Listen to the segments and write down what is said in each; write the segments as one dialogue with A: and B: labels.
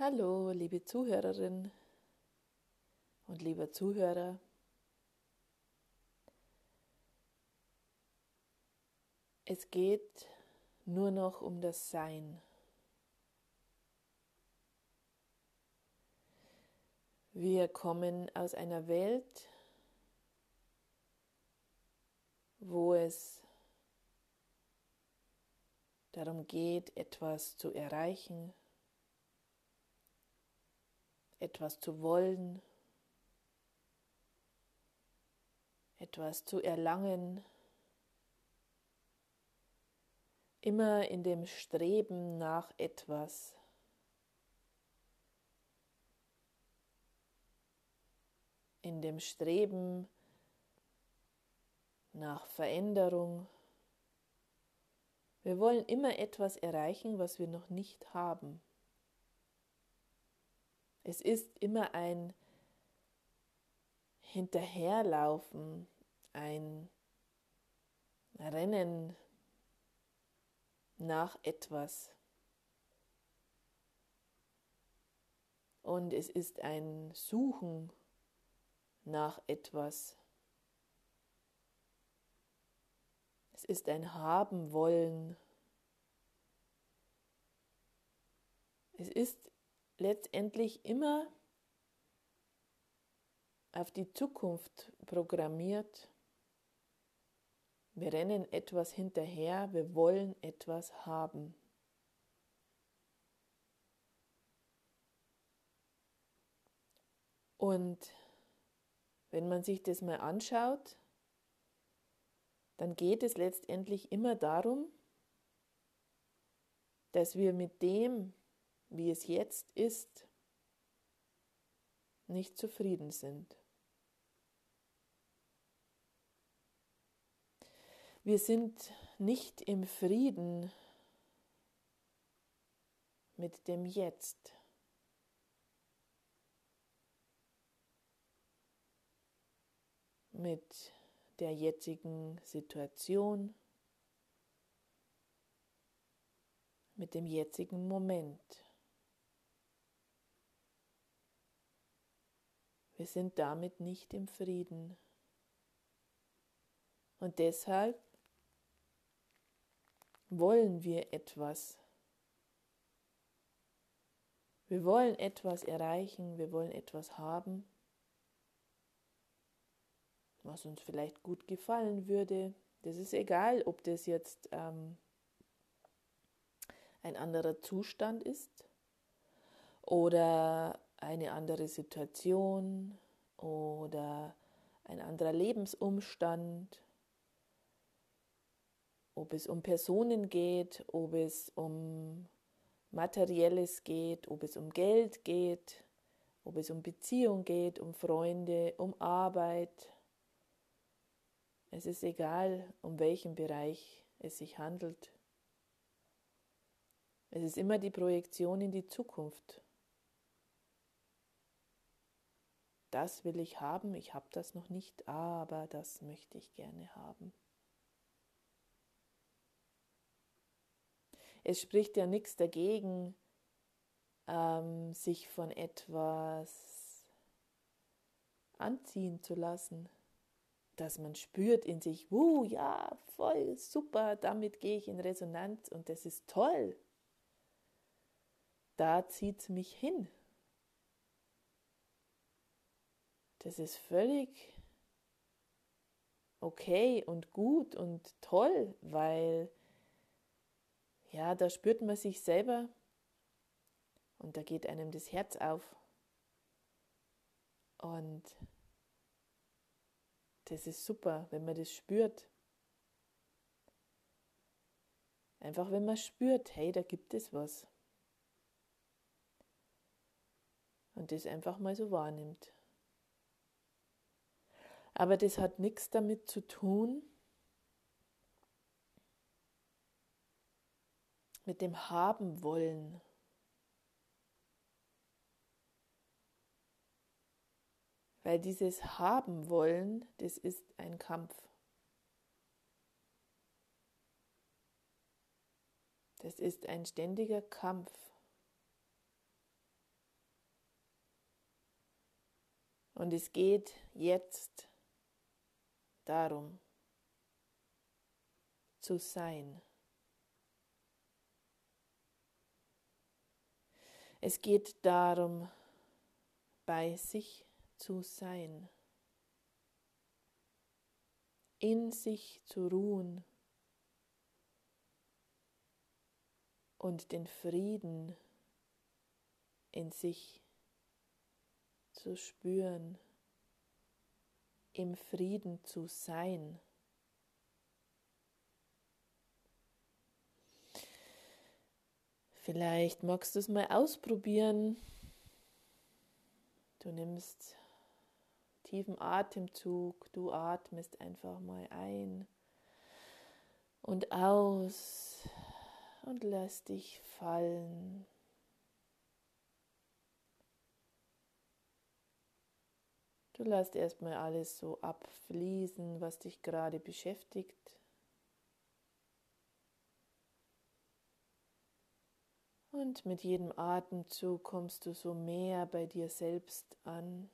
A: Hallo, liebe Zuhörerin und lieber Zuhörer. Es geht nur noch um das Sein. Wir kommen aus einer Welt, wo es darum geht, etwas zu erreichen, etwas zu wollen, etwas zu erlangen, immer in dem Streben nach etwas. In dem Streben nach Veränderung. Wir wollen immer etwas erreichen, was wir noch nicht haben. Es ist immer ein Hinterherlaufen, ein Rennen nach etwas. Und es ist ein Suchen nach etwas. Es ist ein Haben wollen. Es ist letztendlich immer auf die Zukunft programmiert. Wir rennen etwas hinterher, wir wollen etwas haben. Und wenn man sich das mal anschaut, dann geht es letztendlich immer darum, dass wir mit dem, wie es jetzt ist, nicht zufrieden sind. Wir sind nicht im Frieden mit dem Jetzt. Mit der jetzigen Situation, mit dem jetzigen Moment. Wir sind damit nicht im Frieden. Und deshalb wollen wir etwas. Wir wollen etwas erreichen, wir wollen etwas haben, was uns vielleicht gut gefallen würde. Das ist egal, ob das jetzt ähm, ein anderer Zustand ist oder eine andere Situation oder ein anderer Lebensumstand, ob es um Personen geht, ob es um materielles geht, ob es um Geld geht, ob es um Beziehung geht, um Freunde, um Arbeit. Es ist egal, um welchen Bereich es sich handelt. Es ist immer die Projektion in die Zukunft. Das will ich haben, ich habe das noch nicht, aber das möchte ich gerne haben. Es spricht ja nichts dagegen, ähm, sich von etwas anziehen zu lassen, dass man spürt in sich, wuh, ja, voll super, damit gehe ich in Resonanz und das ist toll. Da zieht es mich hin. Das ist völlig okay und gut und toll, weil ja, da spürt man sich selber und da geht einem das Herz auf. Und das ist super, wenn man das spürt. Einfach wenn man spürt, hey, da gibt es was. Und das einfach mal so wahrnimmt. Aber das hat nichts damit zu tun, mit dem Haben wollen. Weil dieses Haben wollen, das ist ein Kampf. Das ist ein ständiger Kampf. Und es geht jetzt darum, zu sein. Es geht darum, bei sich zu sein, in sich zu ruhen und den Frieden in sich zu spüren, im Frieden zu sein. Vielleicht magst du es mal ausprobieren. Du nimmst tiefen Atemzug, du atmest einfach mal ein und aus und lass dich fallen. Du lässt erstmal alles so abfließen, was dich gerade beschäftigt. Und mit jedem Atemzug kommst du so mehr bei dir selbst an.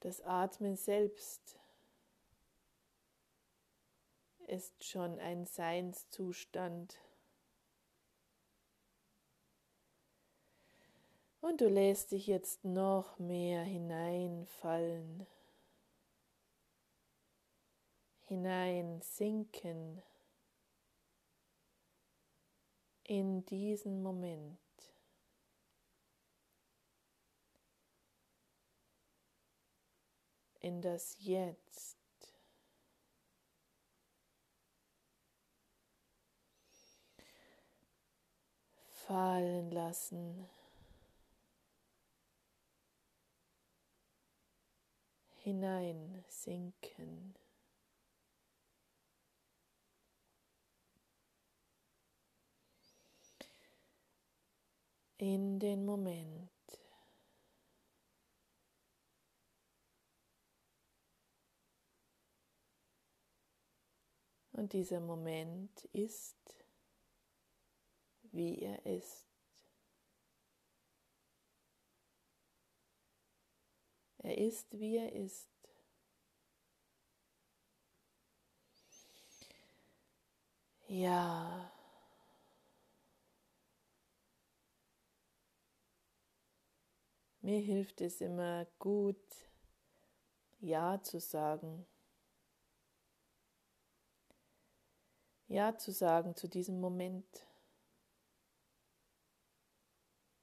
A: Das Atmen selbst ist schon ein Seinszustand. Und du lässt dich jetzt noch mehr hineinfallen, hineinsinken in diesen Moment. In das Jetzt. Fallen lassen. Hineinsinken. in den Moment. Und dieser Moment ist, wie er ist. Er ist, wie er ist. Ja. Mir hilft es immer gut, Ja zu sagen. Ja zu sagen zu diesem Moment.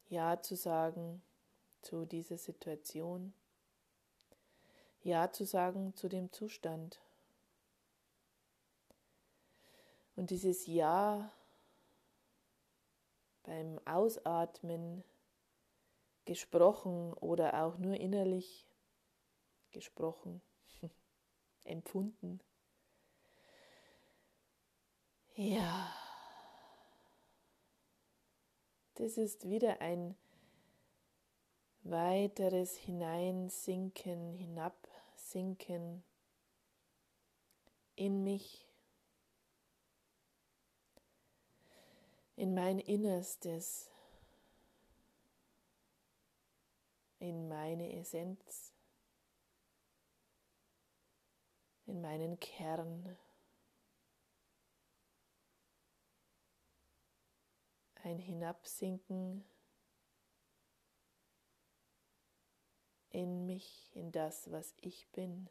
A: Ja zu sagen zu dieser Situation. Ja zu sagen zu dem Zustand. Und dieses Ja beim Ausatmen gesprochen oder auch nur innerlich gesprochen, empfunden. Ja, das ist wieder ein weiteres Hineinsinken, Hinabsinken in mich, in mein Innerstes. in meine Essenz, in meinen Kern. Ein Hinabsinken in mich, in das, was ich bin.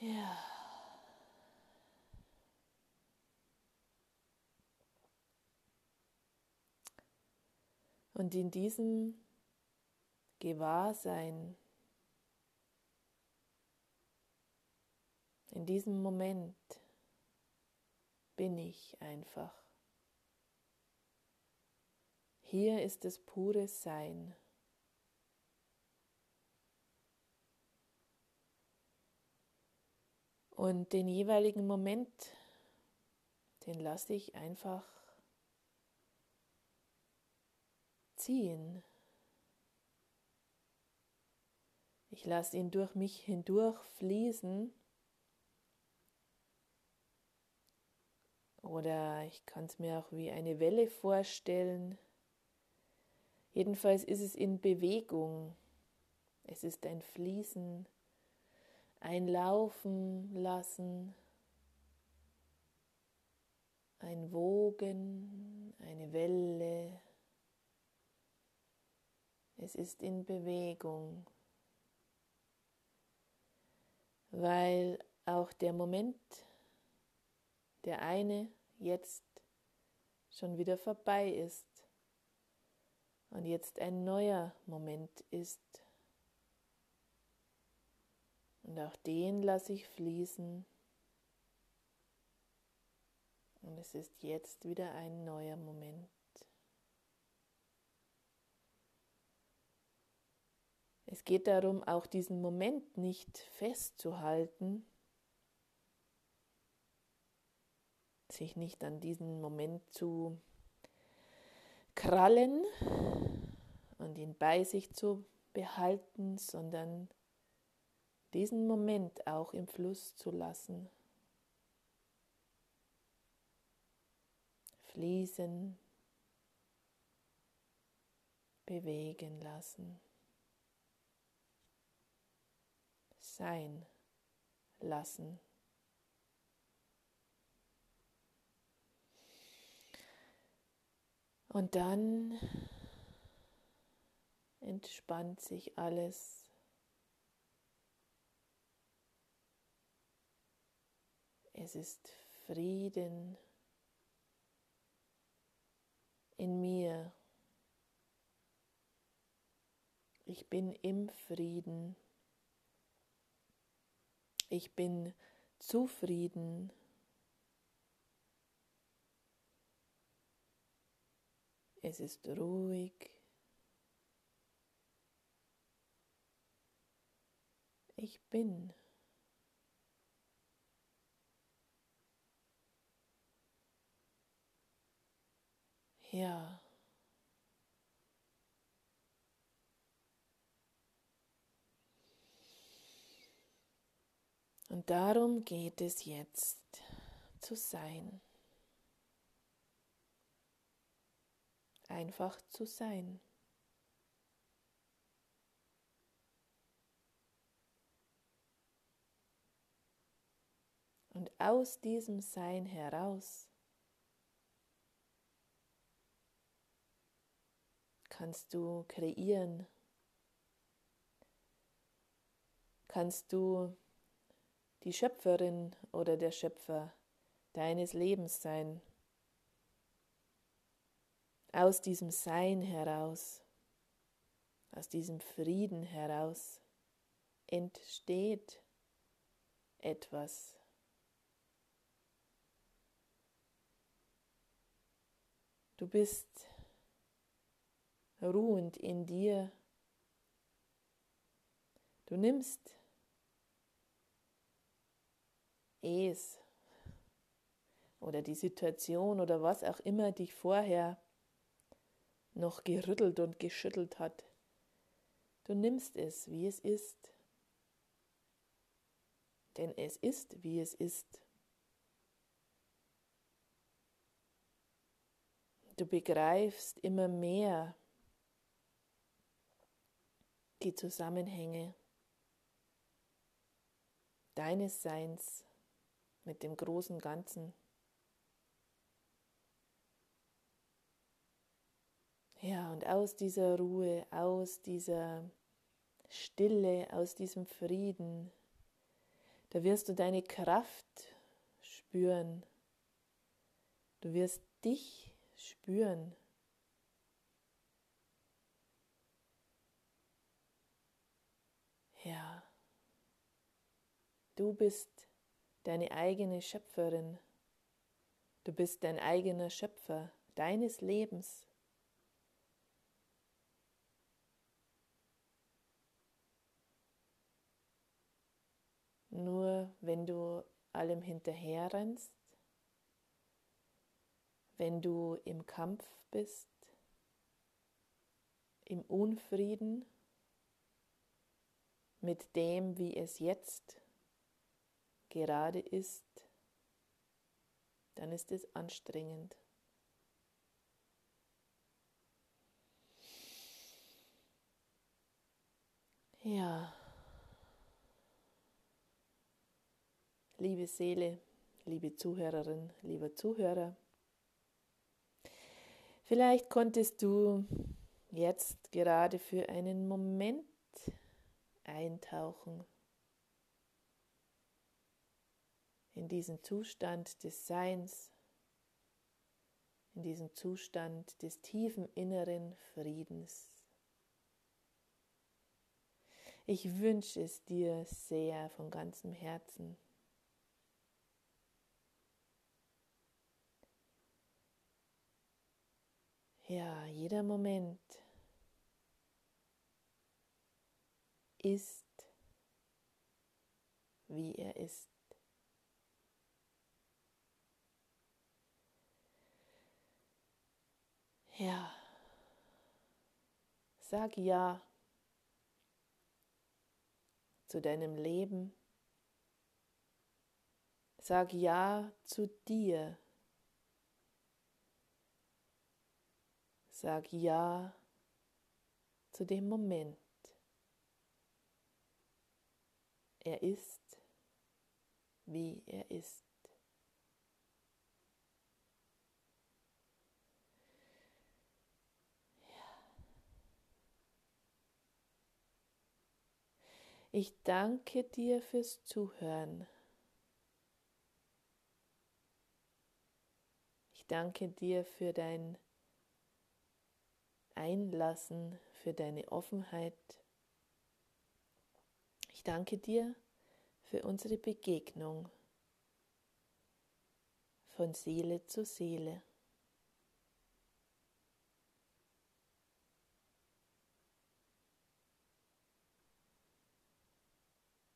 A: Ja. Und in diesem Gewahrsein, in diesem Moment bin ich einfach. Hier ist das pure Sein. Und den jeweiligen Moment, den lasse ich einfach ziehen. Ich lasse ihn durch mich hindurch fließen Oder ich kann es mir auch wie eine Welle vorstellen. Jedenfalls ist es in Bewegung. Es ist ein Fließen, ein Laufen lassen, ein Wogen, eine Welle. Es ist in Bewegung, weil auch der Moment, der eine jetzt schon wieder vorbei ist und jetzt ein neuer Moment ist. Und auch den lasse ich fließen. Und es ist jetzt wieder ein neuer Moment. Es geht darum, auch diesen Moment nicht festzuhalten, sich nicht an diesen Moment zu krallen und ihn bei sich zu behalten, sondern diesen Moment auch im Fluss zu lassen. Fließen, bewegen lassen, sein lassen. Und dann entspannt sich alles. Es ist Frieden in mir. Ich bin im Frieden. Ich bin zufrieden. Es ist ruhig. Ich bin. Ja. Und darum geht es jetzt zu sein. Einfach zu sein. Und aus diesem Sein heraus kannst du kreieren, kannst du die Schöpferin oder der Schöpfer deines Lebens sein. Aus diesem Sein heraus, aus diesem Frieden heraus entsteht etwas. Du bist ruhend in dir. Du nimmst es oder die Situation oder was auch immer dich vorher noch gerüttelt und geschüttelt hat. Du nimmst es, wie es ist. Denn es ist, wie es ist. Du begreifst immer mehr, die Zusammenhänge deines Seins mit dem großen Ganzen. Ja, und aus dieser Ruhe, aus dieser Stille, aus diesem Frieden, da wirst du deine Kraft spüren. Du wirst dich spüren. Ja, du bist deine eigene Schöpferin. Du bist dein eigener Schöpfer deines Lebens. Nur wenn du allem hinterherrennst, wenn du im Kampf bist, im Unfrieden, mit dem, wie es jetzt gerade ist, dann ist es anstrengend. Ja, liebe Seele, liebe Zuhörerin, lieber Zuhörer, vielleicht konntest du jetzt gerade für einen Moment eintauchen in diesen Zustand des Seins, in diesen Zustand des tiefen inneren Friedens. Ich wünsche es dir sehr von ganzem Herzen. Ja, jeder Moment ist, wie er ist. Ja, sag ja zu deinem Leben. Sag Ja zu dir. Sag Ja zu dem Moment. Er ist, wie er ist. Ich danke dir fürs Zuhören. Ich danke dir für dein Einlassen, für deine Offenheit. Ich danke dir für unsere Begegnung von Seele zu Seele.